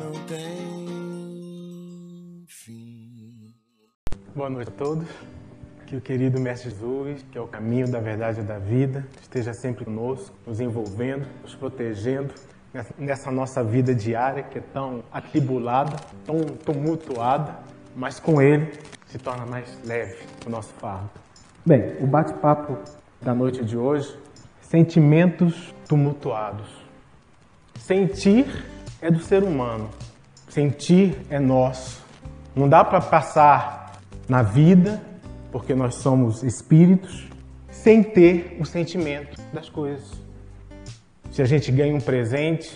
não tem fim. Boa noite a todos. Que o querido Mestre Jesus, que é o caminho da verdade e da vida, esteja sempre conosco, nos envolvendo, nos protegendo nessa nossa vida diária que é tão atribulada, tão tumultuada, mas com Ele se torna mais leve o nosso fardo. Bem, o bate-papo da noite de hoje, sentimentos tumultuados. Sentir é do ser humano, sentir é nosso. Não dá para passar na vida porque nós somos espíritos, sem ter o sentimento das coisas. Se a gente ganha um presente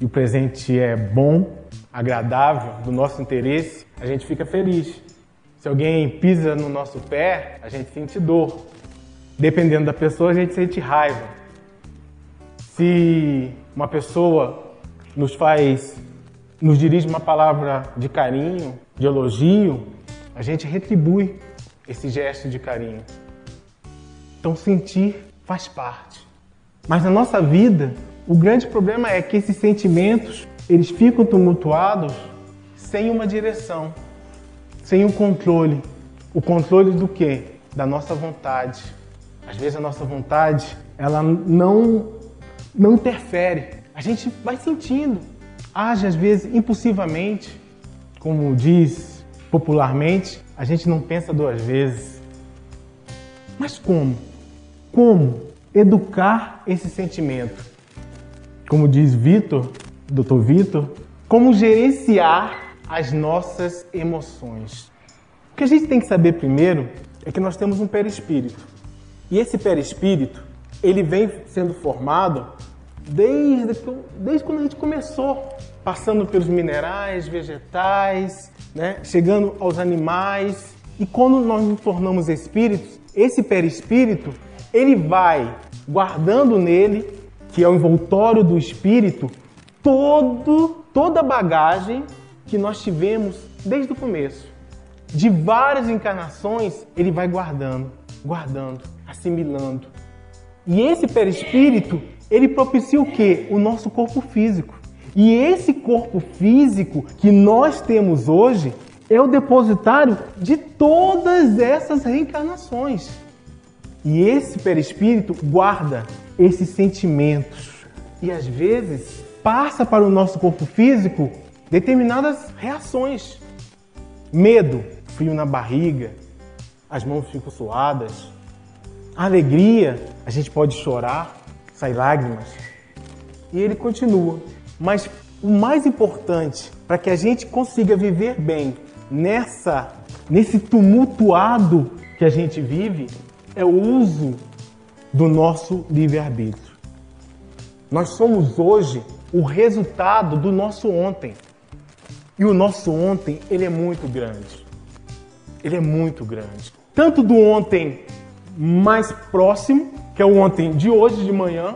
e o presente é bom, agradável, do nosso interesse, a gente fica feliz. Se alguém pisa no nosso pé, a gente sente dor. Dependendo da pessoa, a gente sente raiva. Se uma pessoa nos faz, nos dirige uma palavra de carinho, de elogio, a gente retribui esse gesto de carinho. Então, sentir faz parte. Mas na nossa vida, o grande problema é que esses sentimentos, eles ficam tumultuados sem uma direção, sem um controle. O controle do quê? Da nossa vontade. Às vezes a nossa vontade, ela não não interfere. A gente vai sentindo, age às vezes impulsivamente, como diz popularmente, a gente não pensa duas vezes. Mas como? Como educar esse sentimento? Como diz Vitor, Dr. Vitor, como gerenciar as nossas emoções? O que a gente tem que saber primeiro é que nós temos um perispírito. E esse perispírito, ele vem sendo formado desde, desde quando a gente começou, passando pelos minerais, vegetais, né? chegando aos animais. E quando nós nos tornamos espíritos, esse perispírito, ele vai guardando nele, que é o envoltório do espírito, todo, toda a bagagem que nós tivemos desde o começo. De várias encarnações, ele vai guardando, guardando, assimilando. E esse perispírito, ele propicia o quê? O nosso corpo físico. E esse corpo físico que nós temos hoje é o depositário de todas essas reencarnações. E esse perispírito guarda esses sentimentos e às vezes passa para o nosso corpo físico determinadas reações. Medo, frio na barriga, as mãos ficam suadas. Alegria, a gente pode chorar, sai lágrimas. E ele continua. Mas o mais importante para que a gente consiga viver bem nessa nesse tumultuado que a gente vive é o uso do nosso livre-arbítrio. Nós somos hoje o resultado do nosso ontem. E o nosso ontem, ele é muito grande. Ele é muito grande. Tanto do ontem mais próximo, que é o ontem de hoje de manhã,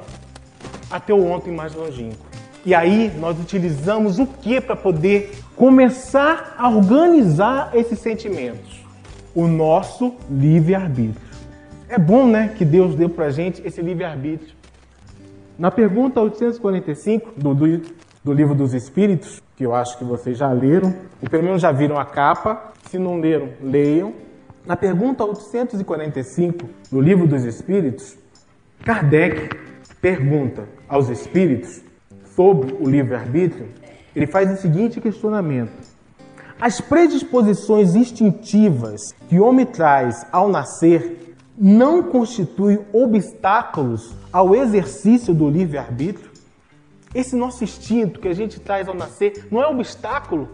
até o ontem mais longínquo. E aí nós utilizamos o que para poder começar a organizar esses sentimentos? O nosso livre-arbítrio. É bom, né, que Deus deu para gente esse livre-arbítrio. Na pergunta 845 do, do, do, Livro dos Espíritos, que eu acho que vocês já leram, ou pelo menos já viram a capa, se não leram, leiam. Na pergunta 845 do Livro dos Espíritos, Kardec pergunta aos espíritos sobre o livre-arbítrio, ele faz o seguinte questionamento: As predisposições instintivas que o homem traz ao nascer não constituem obstáculos ao exercício do livre-arbítrio? Esse nosso instinto que a gente traz ao nascer não é obstáculo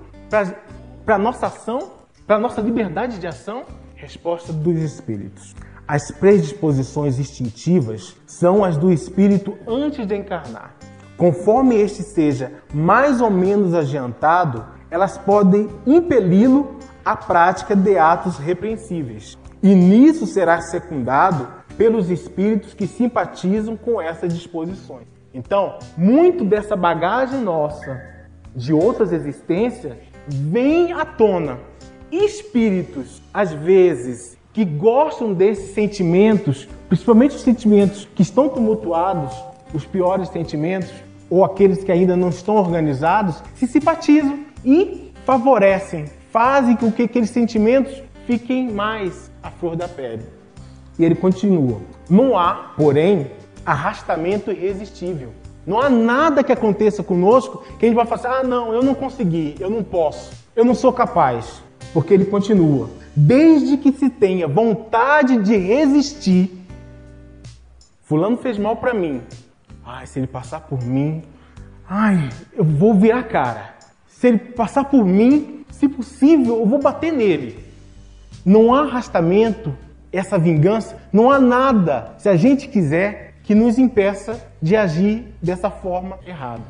para a nossa ação, para a nossa liberdade de ação? Resposta dos espíritos. As predisposições instintivas são as do espírito antes de encarnar. Conforme este seja mais ou menos adiantado, elas podem impeli-lo à prática de atos repreensíveis. E nisso será secundado pelos espíritos que simpatizam com essas disposições. Então, muito dessa bagagem nossa de outras existências vem à tona. Espíritos, às vezes, que gostam desses sentimentos, principalmente os sentimentos que estão tumultuados, os piores sentimentos, ou aqueles que ainda não estão organizados se simpatizam e favorecem, fazem com que aqueles sentimentos fiquem mais à flor da pele. E ele continua: Não há, porém, arrastamento irresistível. Não há nada que aconteça conosco que a gente vai falar assim, ah, não, eu não consegui, eu não posso, eu não sou capaz. Porque ele continua: desde que se tenha vontade de resistir, Fulano fez mal para mim. Ai, se ele passar por mim, ai, eu vou virar cara. Se ele passar por mim, se possível, eu vou bater nele. Não há arrastamento, essa vingança, não há nada, se a gente quiser, que nos impeça de agir dessa forma errada.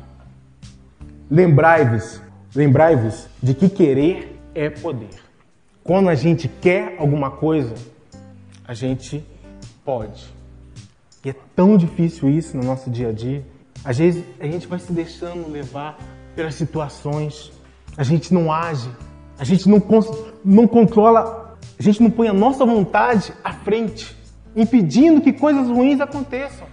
Lembrai-vos, lembrai-vos de que querer é poder. Quando a gente quer alguma coisa, a gente pode. E é tão difícil isso no nosso dia a dia. Às vezes a gente vai se deixando levar pelas situações, a gente não age, a gente não, não controla, a gente não põe a nossa vontade à frente, impedindo que coisas ruins aconteçam.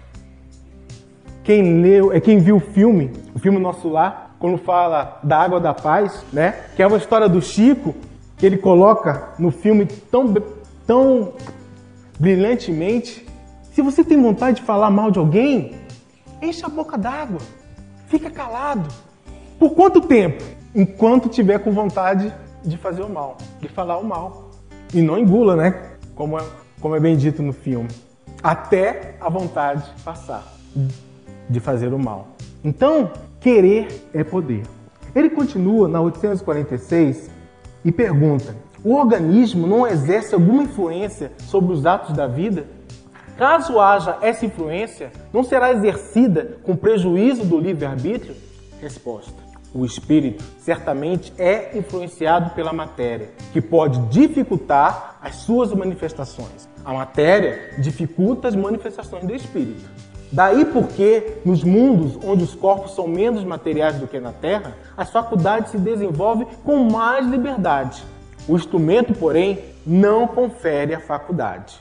Quem leu, é quem viu o filme, o filme Nosso Lar, quando fala da água da paz, né? Que é uma história do Chico que ele coloca no filme tão tão brilhantemente. Se você tem vontade de falar mal de alguém, enche a boca d'água. Fica calado. Por quanto tempo? Enquanto tiver com vontade de fazer o mal, de falar o mal. E não engula, né? Como é, como é bem dito no filme. Até a vontade passar de fazer o mal. Então, querer é poder. Ele continua na 846 e pergunta: o organismo não exerce alguma influência sobre os atos da vida? Caso haja essa influência, não será exercida com prejuízo do livre-arbítrio? Resposta: o espírito certamente é influenciado pela matéria, que pode dificultar as suas manifestações. A matéria dificulta as manifestações do espírito. Daí porque, nos mundos onde os corpos são menos materiais do que na Terra, as faculdades se desenvolvem com mais liberdade. O instrumento, porém, não confere a faculdade.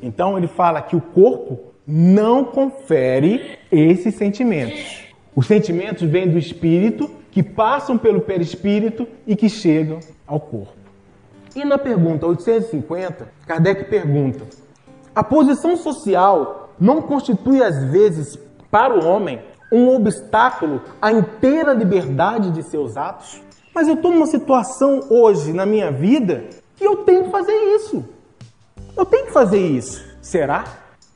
Então ele fala que o corpo não confere esses sentimentos. Os sentimentos vêm do espírito, que passam pelo perispírito e que chegam ao corpo. E na pergunta 850, Kardec pergunta: a posição social não constitui, às vezes, para o homem, um obstáculo à inteira liberdade de seus atos? Mas eu estou numa situação hoje na minha vida que eu tenho que fazer isso. Eu tenho que fazer isso. Será?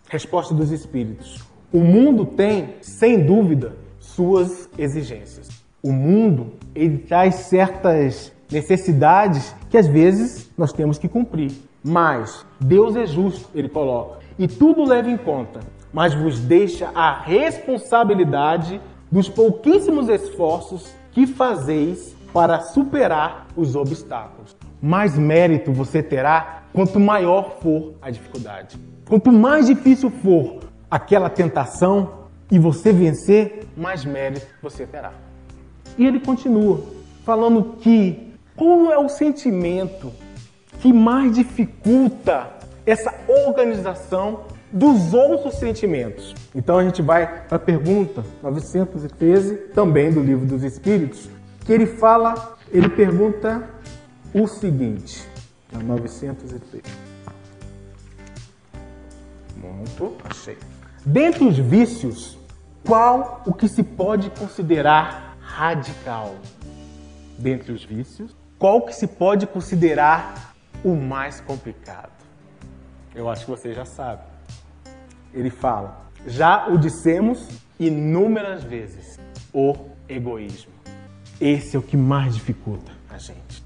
Resposta dos Espíritos. O mundo tem, sem dúvida, suas exigências. O mundo ele traz certas necessidades que às vezes nós temos que cumprir. Mas Deus é justo, ele coloca e tudo leva em conta, mas vos deixa a responsabilidade dos pouquíssimos esforços que fazeis para superar os obstáculos. Mais mérito você terá quanto maior for a dificuldade. Quanto mais difícil for aquela tentação e você vencer, mais mérito você terá. E ele continua falando que qual é o sentimento que mais dificulta essa organização dos outros sentimentos. Então a gente vai para a pergunta 913, também do livro dos Espíritos, que ele fala, ele pergunta o seguinte, 913. Muito, achei. Dentre os vícios, qual o que se pode considerar radical? Dentre os vícios, qual que se pode considerar o mais complicado? Eu acho que você já sabe. Ele fala: já o dissemos inúmeras vezes, o egoísmo. Esse é o que mais dificulta a gente.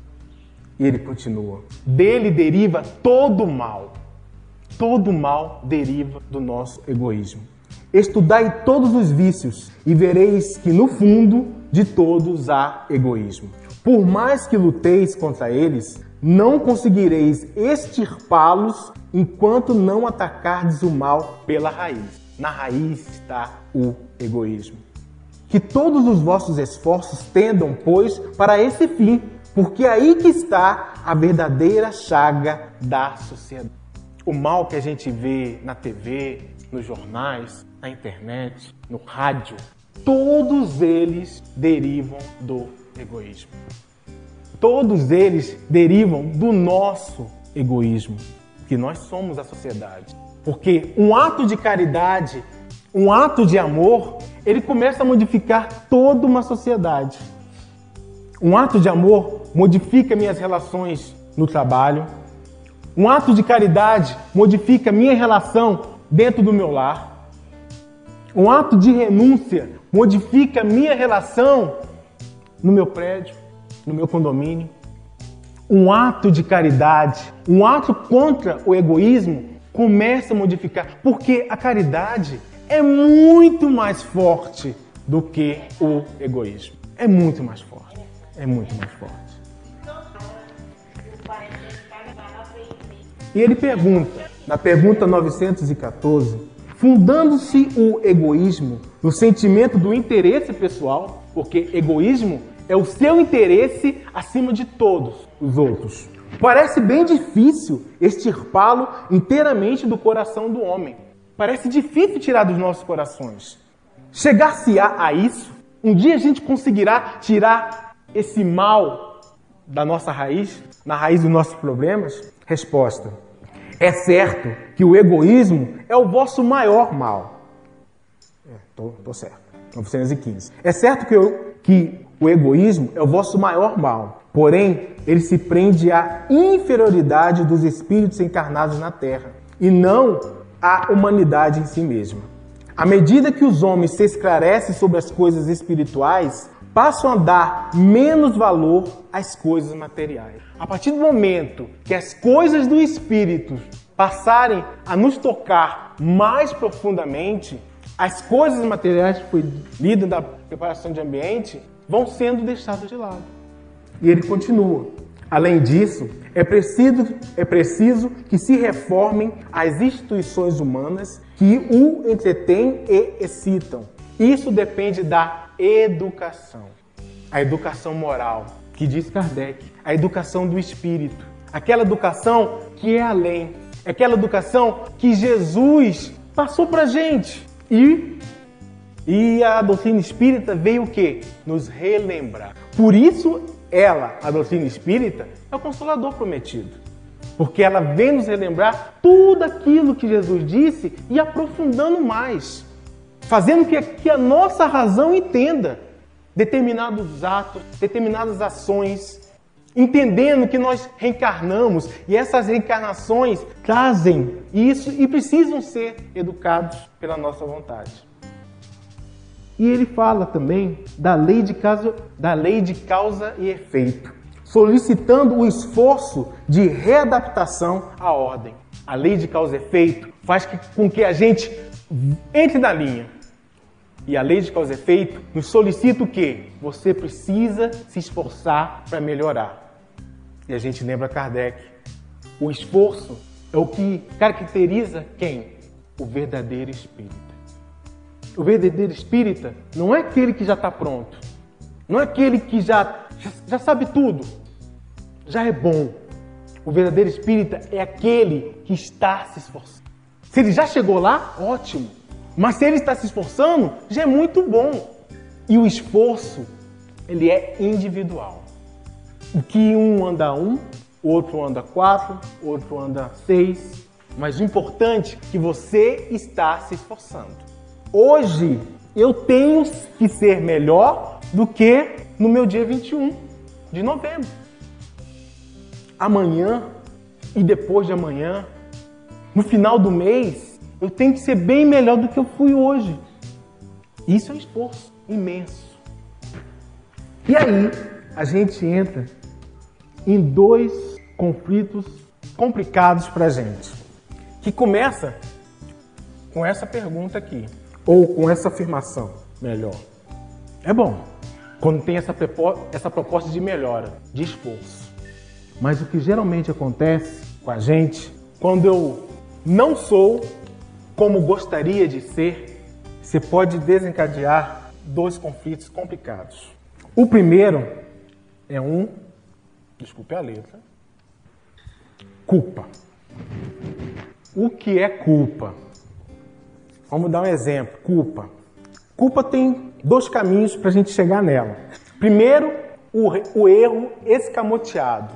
E ele continua: dele deriva todo o mal. Todo mal deriva do nosso egoísmo. Estudai todos os vícios e vereis que no fundo de todos há egoísmo. Por mais que luteis contra eles, não conseguireis extirpá-los enquanto não atacardes o mal pela raiz. Na raiz está o egoísmo. Que todos os vossos esforços tendam, pois, para esse fim, porque é aí que está a verdadeira chaga da sociedade. O mal que a gente vê na TV, nos jornais, na internet, no rádio, todos eles derivam do egoísmo. Todos eles derivam do nosso egoísmo, que nós somos a sociedade. Porque um ato de caridade, um ato de amor, ele começa a modificar toda uma sociedade. Um ato de amor modifica minhas relações no trabalho. Um ato de caridade modifica minha relação dentro do meu lar. Um ato de renúncia modifica minha relação no meu prédio, no meu condomínio. Um ato de caridade, um ato contra o egoísmo começa a modificar, porque a caridade é muito mais forte do que o egoísmo. É muito mais forte. É muito mais forte. E ele pergunta, na pergunta 914, fundando-se o egoísmo no sentimento do interesse pessoal, porque egoísmo é o seu interesse acima de todos os outros. Parece bem difícil extirpá-lo inteiramente do coração do homem. Parece difícil tirar dos nossos corações. Chegar-se-á a isso? Um dia a gente conseguirá tirar esse mal da nossa raiz, na raiz dos nossos problemas? Resposta: É certo que o egoísmo é o vosso maior mal. É, tô, tô certo. 915. É certo que, eu, que o egoísmo é o vosso maior mal. Porém, ele se prende à inferioridade dos espíritos encarnados na Terra e não à humanidade em si mesma. À medida que os homens se esclarecem sobre as coisas espirituais, passam a dar menos valor às coisas materiais. A partir do momento que as coisas do espírito passarem a nos tocar mais profundamente, as coisas materiais foi lido da preparação de ambiente vão sendo deixadas de lado. E ele continua. Além disso, é preciso, é preciso que se reformem as instituições humanas que o entretêm e excitam. Isso depende da educação. A educação moral, que diz Kardec, a educação do espírito. Aquela educação que é além. Aquela educação que Jesus passou para gente. E, e a doutrina espírita veio o quê? Nos relembrar. Por isso, ela, a doutrina espírita, é o consolador prometido. Porque ela vem nos relembrar tudo aquilo que Jesus disse e aprofundando mais fazendo que, que a nossa razão entenda determinados atos, determinadas ações, entendendo que nós reencarnamos e essas reencarnações trazem isso e precisam ser educados pela nossa vontade. E ele fala também da lei de causa, da lei de causa e efeito, solicitando o esforço de readaptação à ordem. A lei de causa e efeito faz com que a gente entre na linha, e a lei de causa e efeito nos solicita o quê? Você precisa se esforçar para melhorar. E a gente lembra Kardec. O esforço é o que caracteriza quem? O verdadeiro espírita. O verdadeiro espírita não é aquele que já está pronto. Não é aquele que já, já sabe tudo. Já é bom. O verdadeiro espírita é aquele que está se esforçando. Se ele já chegou lá, ótimo. Mas se ele está se esforçando, já é muito bom. E o esforço, ele é individual. O que um anda um, outro anda quatro, outro anda seis. Mas o importante é que você está se esforçando. Hoje eu tenho que ser melhor do que no meu dia 21 de novembro. Amanhã e depois de amanhã, no final do mês, eu tenho que ser bem melhor do que eu fui hoje. Isso é um esforço imenso. E aí, a gente entra em dois conflitos complicados para gente. Que começa com essa pergunta aqui, ou com essa afirmação, melhor. É bom quando tem essa, essa proposta de melhora, de esforço. Mas o que geralmente acontece com a gente, quando eu não sou como gostaria de ser, você pode desencadear dois conflitos complicados. O primeiro é um, desculpe a letra, culpa. O que é culpa? Vamos dar um exemplo. Culpa. Culpa tem dois caminhos para a gente chegar nela. Primeiro, o, o erro escamoteado.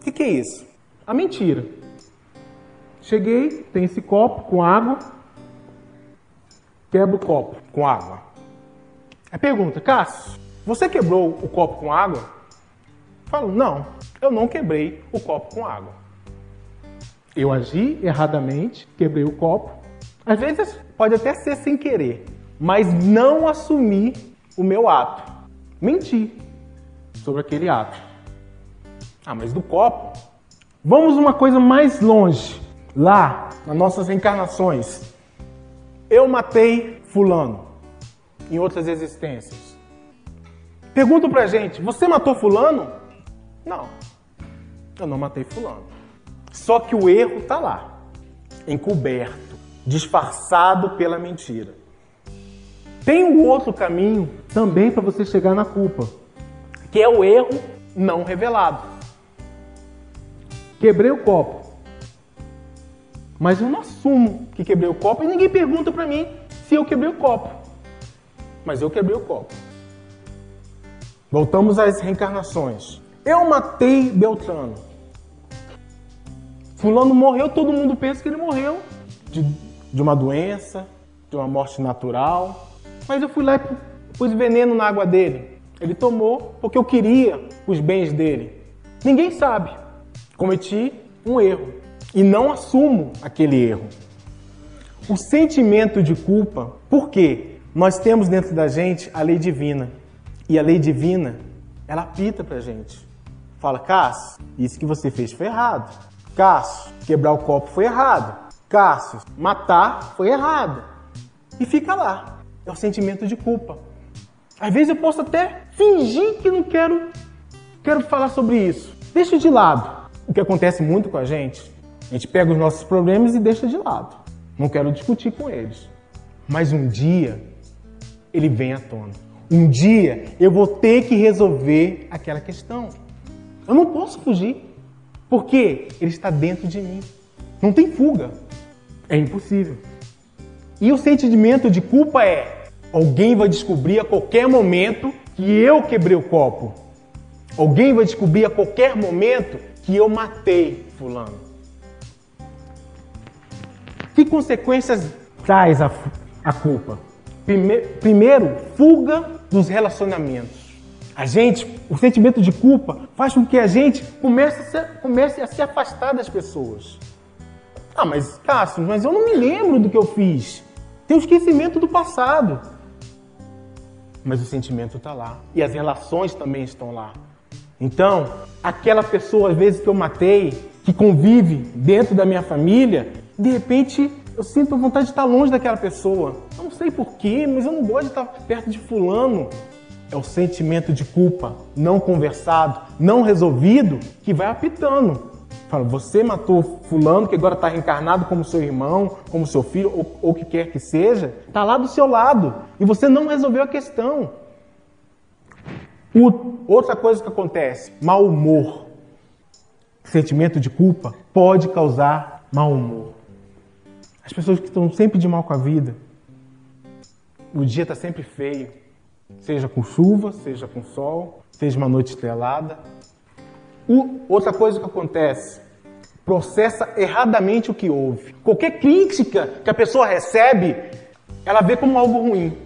O que, que é isso? A mentira. Cheguei, tem esse copo com água, quebro o copo com água. A pergunta, Cássio, você quebrou o copo com água? Falo, não, eu não quebrei o copo com água. Eu agi erradamente, quebrei o copo. Às vezes pode até ser sem querer, mas não assumi o meu ato. Menti sobre aquele ato. Ah, mas do copo? Vamos uma coisa mais longe. Lá, nas nossas encarnações. Eu matei fulano em outras existências. Pergunto pra gente, você matou fulano? Não. Eu não matei fulano. Só que o erro tá lá, encoberto, disfarçado pela mentira. Tem um outro caminho também para você chegar na culpa, que é o erro não revelado. Quebrei o copo. Mas eu não assumo que quebrei o copo e ninguém pergunta para mim se eu quebrei o copo. Mas eu quebrei o copo. Voltamos às reencarnações. Eu matei Beltrano. Fulano morreu, todo mundo pensa que ele morreu de, de uma doença, de uma morte natural. Mas eu fui lá e pus veneno na água dele. Ele tomou porque eu queria os bens dele. Ninguém sabe. Cometi um erro e não assumo aquele erro. O sentimento de culpa, por quê? Nós temos dentro da gente a lei divina. E a lei divina, ela apita pra gente. Fala, Cássio, isso que você fez foi errado. Cássio, quebrar o copo foi errado. Cássio, matar foi errado. E fica lá. É o sentimento de culpa. Às vezes eu posso até fingir que não quero, quero falar sobre isso. Deixa de lado. O que acontece muito com a gente, a gente pega os nossos problemas e deixa de lado. Não quero discutir com eles. Mas um dia ele vem à tona. Um dia eu vou ter que resolver aquela questão. Eu não posso fugir, porque ele está dentro de mim. Não tem fuga. É impossível. E o sentimento de culpa é: alguém vai descobrir a qualquer momento que eu quebrei o copo. Alguém vai descobrir a qualquer momento que eu matei fulano. Que consequências traz a, a culpa? Primeiro, fuga dos relacionamentos. A gente, o sentimento de culpa faz com que a gente comece a se, comece a se afastar das pessoas. Ah, mas Cássio, mas eu não me lembro do que eu fiz. Tem o esquecimento do passado. Mas o sentimento está lá. E as relações também estão lá. Então, aquela pessoa, às vezes, que eu matei, que convive dentro da minha família, de repente eu sinto vontade de estar longe daquela pessoa. Eu não sei porquê, mas eu não gosto de estar perto de fulano. É o sentimento de culpa não conversado, não resolvido, que vai apitando. Fala, você matou fulano que agora está reencarnado como seu irmão, como seu filho, ou o que quer que seja, está lá do seu lado e você não resolveu a questão. Outra coisa que acontece, mau humor. Sentimento de culpa pode causar mau humor. As pessoas que estão sempre de mal com a vida, o dia está sempre feio, seja com chuva, seja com sol, seja uma noite estrelada. Outra coisa que acontece, processa erradamente o que houve. Qualquer crítica que a pessoa recebe, ela vê como algo ruim.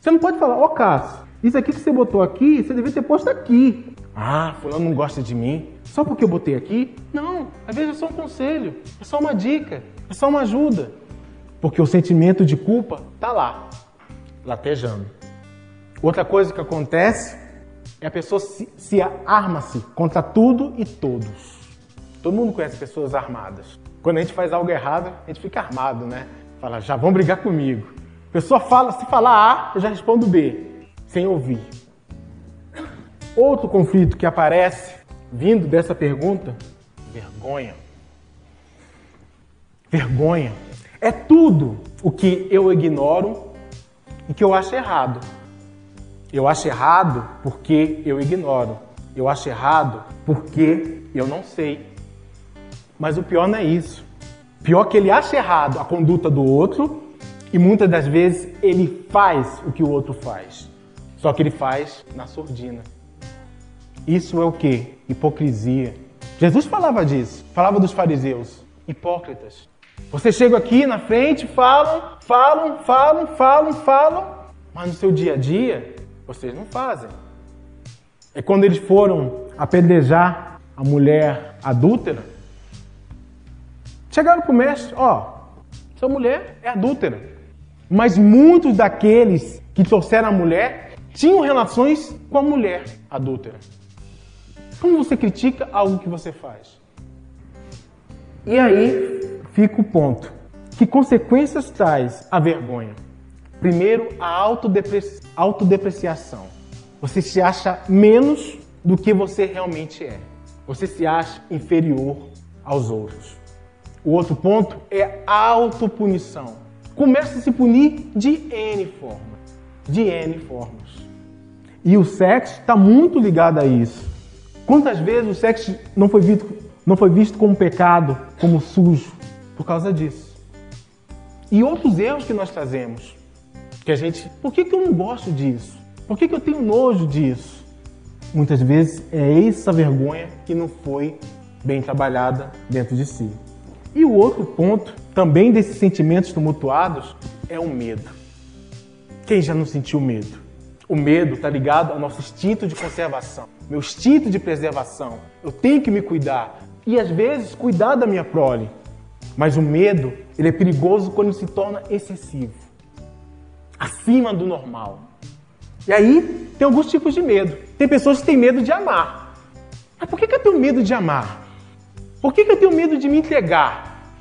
Você não pode falar, ó oh, Cássio, isso aqui que você botou aqui, você devia ter posto aqui. Ah, fulano não gosta de mim. Só porque eu botei aqui? Não, às vezes é só um conselho, é só uma dica, é só uma ajuda. Porque o sentimento de culpa tá lá, latejando. Outra coisa que acontece é a pessoa se, se arma-se contra tudo e todos. Todo mundo conhece pessoas armadas. Quando a gente faz algo errado, a gente fica armado, né? Fala, já vão brigar comigo. A pessoa fala, se falar A, eu já respondo B sem ouvir. Outro conflito que aparece vindo dessa pergunta: vergonha. Vergonha. É tudo o que eu ignoro e que eu acho errado. Eu acho errado porque eu ignoro. Eu acho errado porque eu não sei. Mas o pior não é isso. Pior que ele acha errado a conduta do outro E muitas das vezes ele faz o que o outro faz. Só que ele faz na sordina. Isso é o que? Hipocrisia. Jesus falava disso, falava dos fariseus, hipócritas. Você chega aqui na frente, falam, falam, falam, falam, falam, mas no seu dia a dia vocês não fazem. É quando eles foram apedrejar a mulher adúltera, chegaram para o mestre, ó, sua mulher é adúltera. Mas muitos daqueles que trouxeram a mulher tinham relações com a mulher adúltera. Como você critica algo que você faz? E aí fica o ponto. Que consequências traz a vergonha? Primeiro, a autodepreci autodepreciação. Você se acha menos do que você realmente é. Você se acha inferior aos outros. O outro ponto é a autopunição. Começa a se punir de N formas. De N formas. E o sexo está muito ligado a isso. Quantas vezes o sexo não foi visto, não foi visto como pecado, como sujo, por causa disso? E outros erros que nós fazemos. Que a gente, por que, que eu não gosto disso? Por que, que eu tenho nojo disso? Muitas vezes é essa vergonha que não foi bem trabalhada dentro de si. E o outro ponto, também desses sentimentos tumultuados, é o medo. Quem já não sentiu medo? O medo está ligado ao nosso instinto de conservação, meu instinto de preservação. Eu tenho que me cuidar e às vezes cuidar da minha prole. Mas o medo, ele é perigoso quando se torna excessivo, acima do normal. E aí tem alguns tipos de medo. Tem pessoas que têm medo de amar. Mas por que, que eu tenho medo de amar? Por que, que eu tenho medo de me entregar?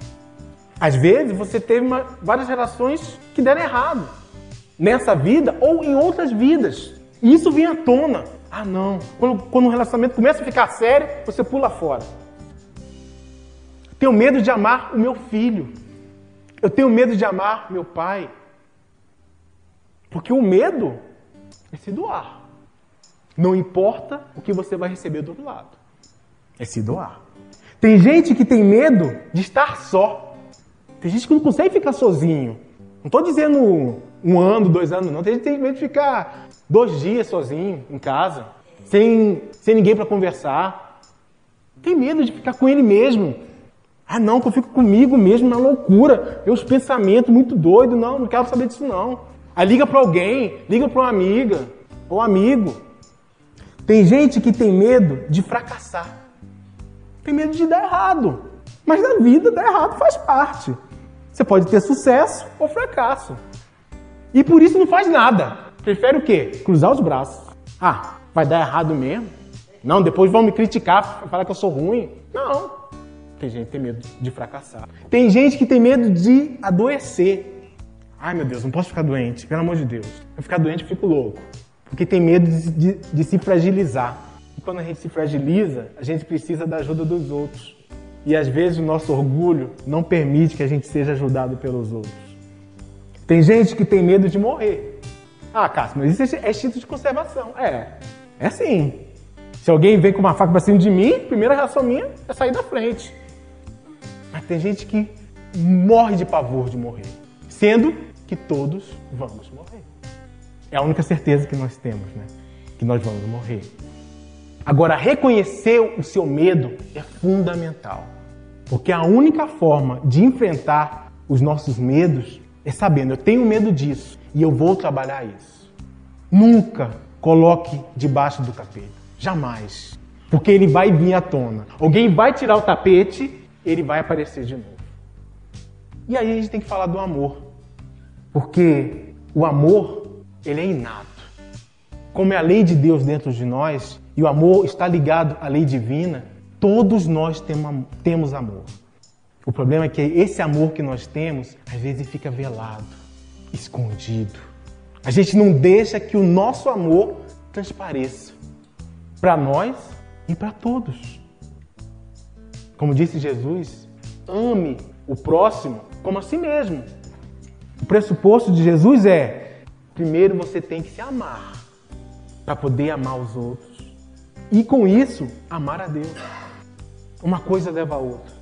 Às vezes você teve uma, várias relações que deram errado nessa vida ou em outras vidas. E isso vem à tona. Ah, não. Quando, quando o relacionamento começa a ficar sério, você pula fora. Tenho medo de amar o meu filho. Eu tenho medo de amar meu pai. Porque o medo é se doar. Não importa o que você vai receber do outro lado. É se doar. Tem gente que tem medo de estar só. Tem gente que não consegue ficar sozinho. Não estou dizendo um ano, dois anos, não. Tem gente que tem medo de ficar dois dias sozinho em casa, sem, sem ninguém para conversar. Tem medo de ficar com ele mesmo. Ah, não, que eu fico comigo mesmo na loucura. Meus pensamentos muito doidos. Não, não quero saber disso, não. Aí liga para alguém, liga para uma amiga ou amigo. Tem gente que tem medo de fracassar. Tem medo de dar errado. Mas na vida, dar errado faz parte. Você pode ter sucesso ou fracasso. E por isso não faz nada. Prefere o quê? Cruzar os braços. Ah, vai dar errado mesmo? Não, depois vão me criticar, falar que eu sou ruim. Não. Tem gente que tem medo de fracassar. Tem gente que tem medo de adoecer. Ai meu Deus, não posso ficar doente, pelo amor de Deus. Eu ficar doente, eu fico louco. Porque tem medo de, de, de se fragilizar. E quando a gente se fragiliza, a gente precisa da ajuda dos outros. E às vezes o nosso orgulho não permite que a gente seja ajudado pelos outros. Tem gente que tem medo de morrer. Ah, Cássio, mas isso é instinto de conservação. É, é sim. Se alguém vem com uma faca para cima de mim, a primeira reação minha é sair da frente. Mas tem gente que morre de pavor de morrer, sendo que todos vamos morrer. É a única certeza que nós temos, né? Que nós vamos morrer. Agora, reconhecer o seu medo é fundamental, porque a única forma de enfrentar os nossos medos é sabendo, eu tenho medo disso e eu vou trabalhar isso. Nunca coloque debaixo do tapete, jamais, porque ele vai vir à tona. Alguém vai tirar o tapete, ele vai aparecer de novo. E aí a gente tem que falar do amor, porque o amor ele é inato. Como é a lei de Deus dentro de nós, e o amor está ligado à lei divina, todos nós temos amor. O problema é que esse amor que nós temos, às vezes fica velado, escondido. A gente não deixa que o nosso amor transpareça para nós e para todos. Como disse Jesus, ame o próximo como a si mesmo. O pressuposto de Jesus é: primeiro você tem que se amar para poder amar os outros. E com isso, amar a Deus. Uma coisa leva a outra.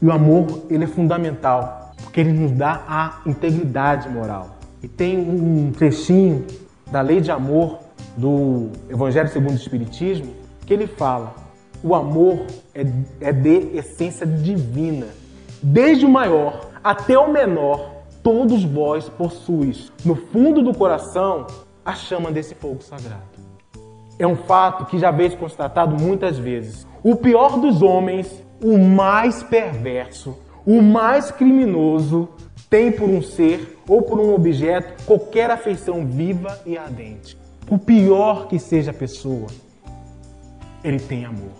E o amor, ele é fundamental, porque que ele nos dá a integridade moral. E tem um trechinho da lei de amor do Evangelho segundo o Espiritismo que ele fala: o amor é, é de essência divina. Desde o maior até o menor, todos vós possuis no fundo do coração a chama desse fogo sagrado. É um fato que já vejo constatado muitas vezes. O pior dos homens, o mais perverso, o mais criminoso, tem por um ser ou por um objeto qualquer afeição viva e ardente. O pior que seja a pessoa, ele tem amor.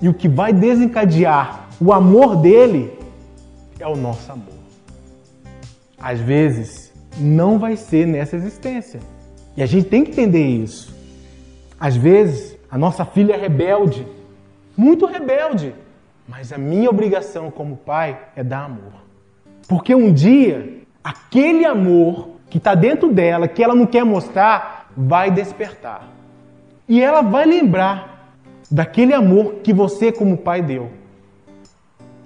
E o que vai desencadear o amor dele é o nosso amor. Às vezes, não vai ser nessa existência. E a gente tem que entender isso. Às vezes, a nossa filha é rebelde, muito rebelde, mas a minha obrigação como pai é dar amor. Porque um dia, aquele amor que está dentro dela, que ela não quer mostrar, vai despertar. E ela vai lembrar daquele amor que você, como pai, deu.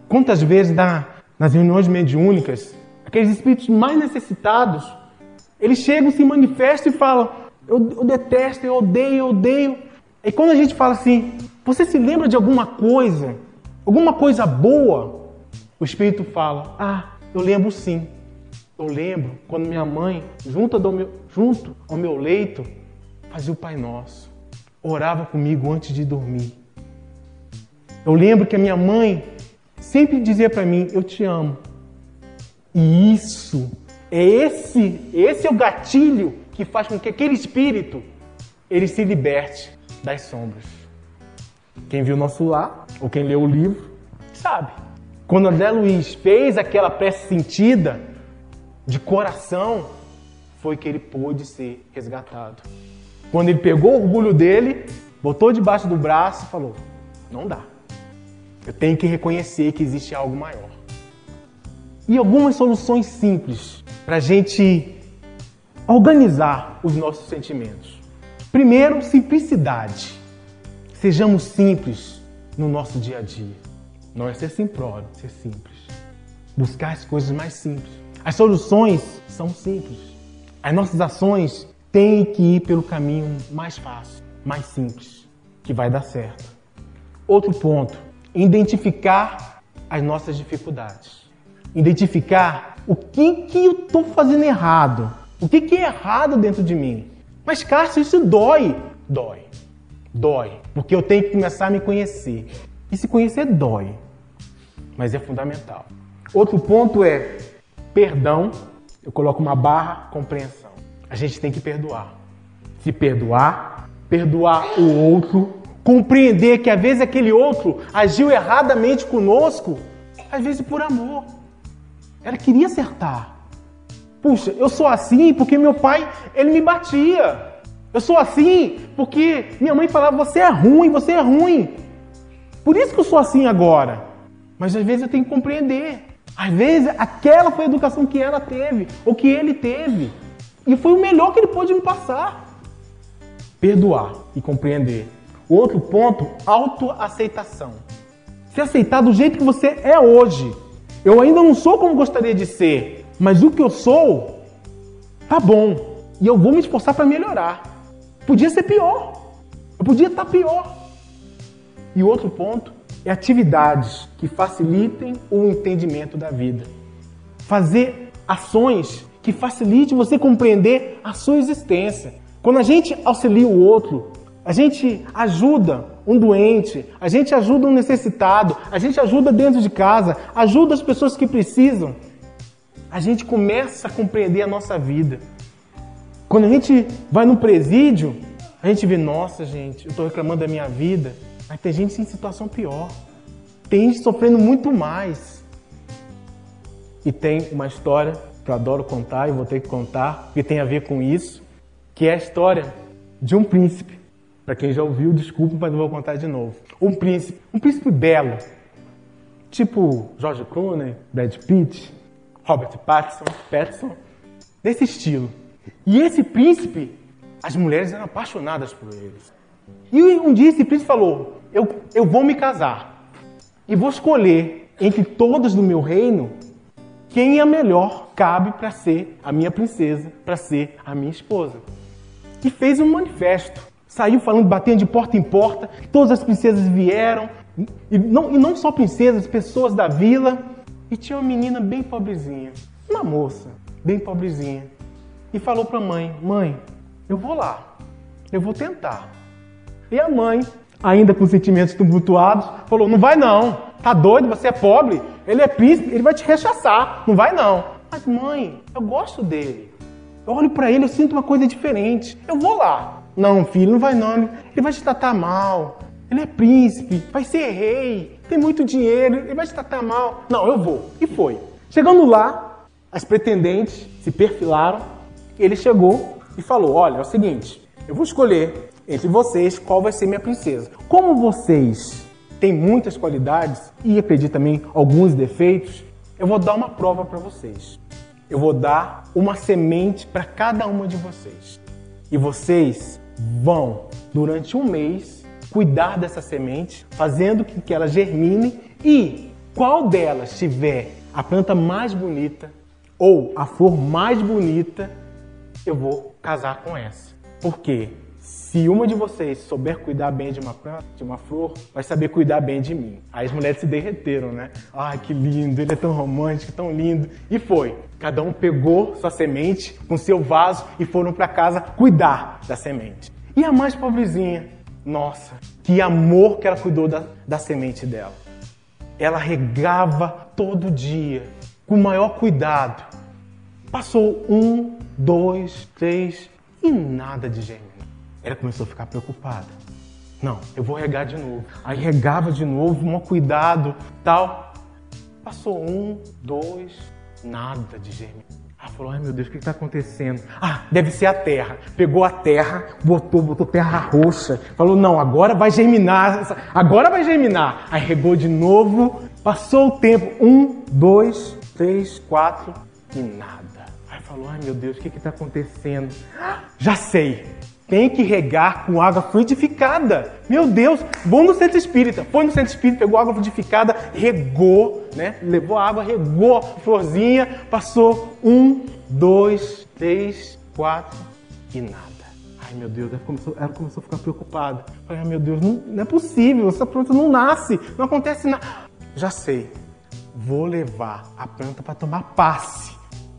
Quantas vezes na, nas reuniões mediúnicas, aqueles espíritos mais necessitados, eles chegam, se manifestam e falam: eu, eu detesto, eu odeio, eu odeio. E quando a gente fala assim, você se lembra de alguma coisa, alguma coisa boa? O espírito fala: Ah, eu lembro sim. Eu lembro quando minha mãe, junto ao meu, junto ao meu leito, fazia o Pai Nosso orava comigo antes de dormir. Eu lembro que a minha mãe sempre dizia para mim: "Eu te amo". E isso é esse, esse é o gatilho que faz com que aquele espírito ele se liberte das sombras. Quem viu nosso lar ou quem leu o livro sabe. Quando André Luiz fez aquela prece sentida de coração, foi que ele pôde ser resgatado. Quando ele pegou o orgulho dele, botou debaixo do braço e falou: Não dá. Eu tenho que reconhecer que existe algo maior. E algumas soluções simples para a gente organizar os nossos sentimentos. Primeiro, simplicidade. Sejamos simples no nosso dia a dia. Não é ser simplório, ser simples. Buscar as coisas mais simples. As soluções são simples. As nossas ações tem que ir pelo caminho mais fácil, mais simples, que vai dar certo. Outro ponto, identificar as nossas dificuldades. Identificar o que, que eu estou fazendo errado. O que, que é errado dentro de mim. Mas, Cássio, isso dói. Dói. Dói. Porque eu tenho que começar a me conhecer. E se conhecer dói. Mas é fundamental. Outro ponto é perdão. Eu coloco uma barra, compreensão a gente tem que perdoar. Se perdoar, perdoar o outro, compreender que às vezes aquele outro agiu erradamente conosco, às vezes por amor. Ela queria acertar. Puxa, eu sou assim porque meu pai, ele me batia. Eu sou assim porque minha mãe falava: você é ruim, você é ruim. Por isso que eu sou assim agora. Mas às vezes eu tenho que compreender. Às vezes aquela foi a educação que ela teve, ou que ele teve. E foi o melhor que ele pôde me passar. Perdoar e compreender. O outro ponto, autoaceitação. Se aceitar do jeito que você é hoje. Eu ainda não sou como gostaria de ser, mas o que eu sou tá bom. E eu vou me esforçar para melhorar. Podia ser pior. Eu podia estar tá pior. E outro ponto é atividades que facilitem o entendimento da vida. Fazer ações que facilite você compreender a sua existência. Quando a gente auxilia o outro, a gente ajuda um doente, a gente ajuda um necessitado, a gente ajuda dentro de casa, ajuda as pessoas que precisam. A gente começa a compreender a nossa vida. Quando a gente vai no presídio, a gente vê, nossa gente, eu estou reclamando da minha vida, mas tem gente em situação pior. Tem gente sofrendo muito mais. E tem uma história que eu adoro contar e vou ter que contar, porque tem a ver com isso, que é a história de um príncipe. Para quem já ouviu, desculpa, mas não vou contar de novo. Um príncipe, um príncipe belo, tipo George Clooney, Brad Pitt, Robert Pattinson, Pattinson, desse estilo. E esse príncipe, as mulheres eram apaixonadas por ele. E um dia esse príncipe falou: eu, eu vou me casar e vou escolher entre todas do meu reino quem é melhor cabe para ser a minha princesa, para ser a minha esposa. E fez um manifesto. Saiu falando, batendo de porta em porta. Todas as princesas vieram. E não, e não só princesas, pessoas da vila. E tinha uma menina bem pobrezinha. Uma moça, bem pobrezinha. E falou para a mãe: Mãe, eu vou lá. Eu vou tentar. E a mãe, ainda com sentimentos tumultuados, falou: Não vai não. Tá doido? Você é pobre? Ele é príncipe, ele vai te rechaçar. Não vai não. Mas mãe, eu gosto dele. Eu olho para ele, eu sinto uma coisa diferente. Eu vou lá. Não, filho, não vai não. Ele vai te tratar mal. Ele é príncipe, vai ser rei, tem muito dinheiro, ele vai te tratar mal. Não, eu vou. E foi. Chegando lá, as pretendentes se perfilaram. Ele chegou e falou: Olha, é o seguinte, eu vou escolher entre vocês qual vai ser minha princesa. Como vocês têm muitas qualidades e acredito também alguns defeitos, eu vou dar uma prova para vocês. Eu vou dar uma semente para cada uma de vocês. E vocês vão, durante um mês, cuidar dessa semente, fazendo com que ela germine e qual delas tiver a planta mais bonita ou a flor mais bonita, eu vou casar com essa. Por quê? Se uma de vocês souber cuidar bem de uma planta, de uma flor, vai saber cuidar bem de mim. Aí as mulheres se derreteram, né? Ai, que lindo, ele é tão romântico, tão lindo. E foi. Cada um pegou sua semente com seu vaso e foram para casa cuidar da semente. E a mais pobrezinha? Nossa, que amor que ela cuidou da, da semente dela. Ela regava todo dia, com o maior cuidado. Passou um, dois, três e nada de germinar. Ela começou a ficar preocupada. Não, eu vou regar de novo. Aí regava de novo, um cuidado, tal. Passou um, dois, nada de germinar. Ela falou, ai meu Deus, o que está acontecendo? Ah, deve ser a terra. Pegou a terra, botou, botou terra roxa. Falou, não, agora vai germinar, agora vai germinar. Aí regou de novo, passou o tempo, um, dois, três, quatro e nada. Aí falou, ai meu Deus, o que está acontecendo? Já sei, tem que regar com água fluidificada. Meu Deus, vamos no centro espírita. Foi no centro espírita, pegou água fluidificada, regou, né? Levou água, regou a florzinha, passou um, dois, três, quatro e nada. Ai meu Deus, ela começou, ela começou a ficar preocupada. Falei, ai meu Deus, não, não é possível, essa planta não nasce, não acontece nada. Já sei, vou levar a planta para tomar passe.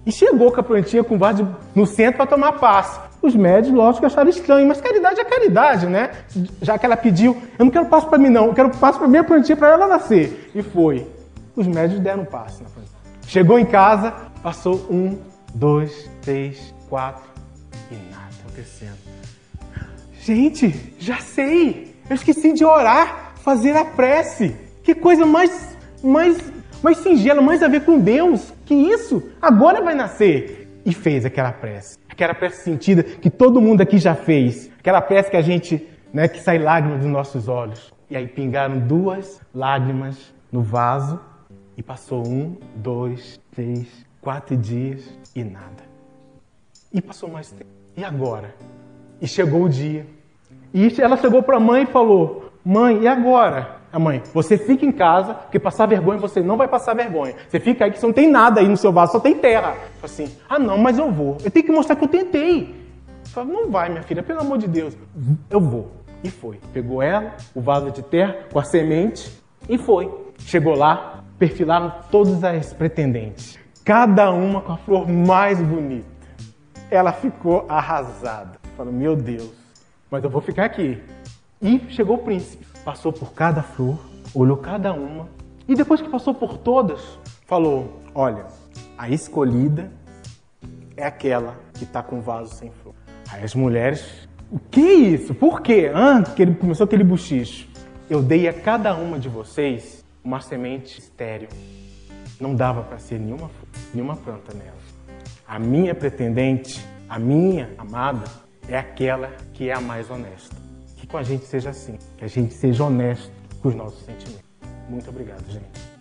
E chegou com a plantinha com vaso no centro para tomar passe. Os médicos, lógico, acharam estranho, mas caridade é caridade, né? Já que ela pediu, eu não quero passo para mim não, eu quero passo para minha plantinha para ela nascer. E foi. Os médicos deram passo na plantinha. Chegou em casa, passou um, dois, três, quatro e nada acontecendo. Gente, já sei, eu esqueci de orar, fazer a prece. Que coisa mais, mais, mais singela, mais a ver com Deus. Que isso? Agora vai nascer. E fez aquela prece aquela prece sentida que todo mundo aqui já fez, aquela prece que a gente, né, que sai lágrimas dos nossos olhos. E aí pingaram duas lágrimas no vaso e passou um, dois, três, quatro dias e nada. E passou mais tempo. E agora? E chegou o dia. E ela chegou para a mãe e falou: Mãe, e agora? A mãe, você fica em casa, porque passar vergonha você não vai passar vergonha. Você fica aí que você não tem nada aí no seu vaso, só tem terra. Assim, ah não, mas eu vou. Eu tenho que mostrar que eu tentei. Fala, não vai, minha filha, pelo amor de Deus. Eu vou. E foi. Pegou ela, o vaso de terra, com a semente, e foi. Chegou lá, perfilaram todas as pretendentes. Cada uma com a flor mais bonita. Ela ficou arrasada. Falou, meu Deus, mas eu vou ficar aqui. E chegou o príncipe passou por cada flor, olhou cada uma e depois que passou por todas, falou: Olha, a escolhida é aquela que está com vaso sem flor. Aí as mulheres, o que é isso? Por quê? Ah, que ele começou aquele buchicho. Eu dei a cada uma de vocês uma semente estéreo. Não dava para ser nenhuma, nenhuma planta nela. A minha pretendente, a minha amada, é aquela que é a mais honesta com a gente seja assim, que a gente seja honesto com os nossos sentimentos. Muito obrigado, gente.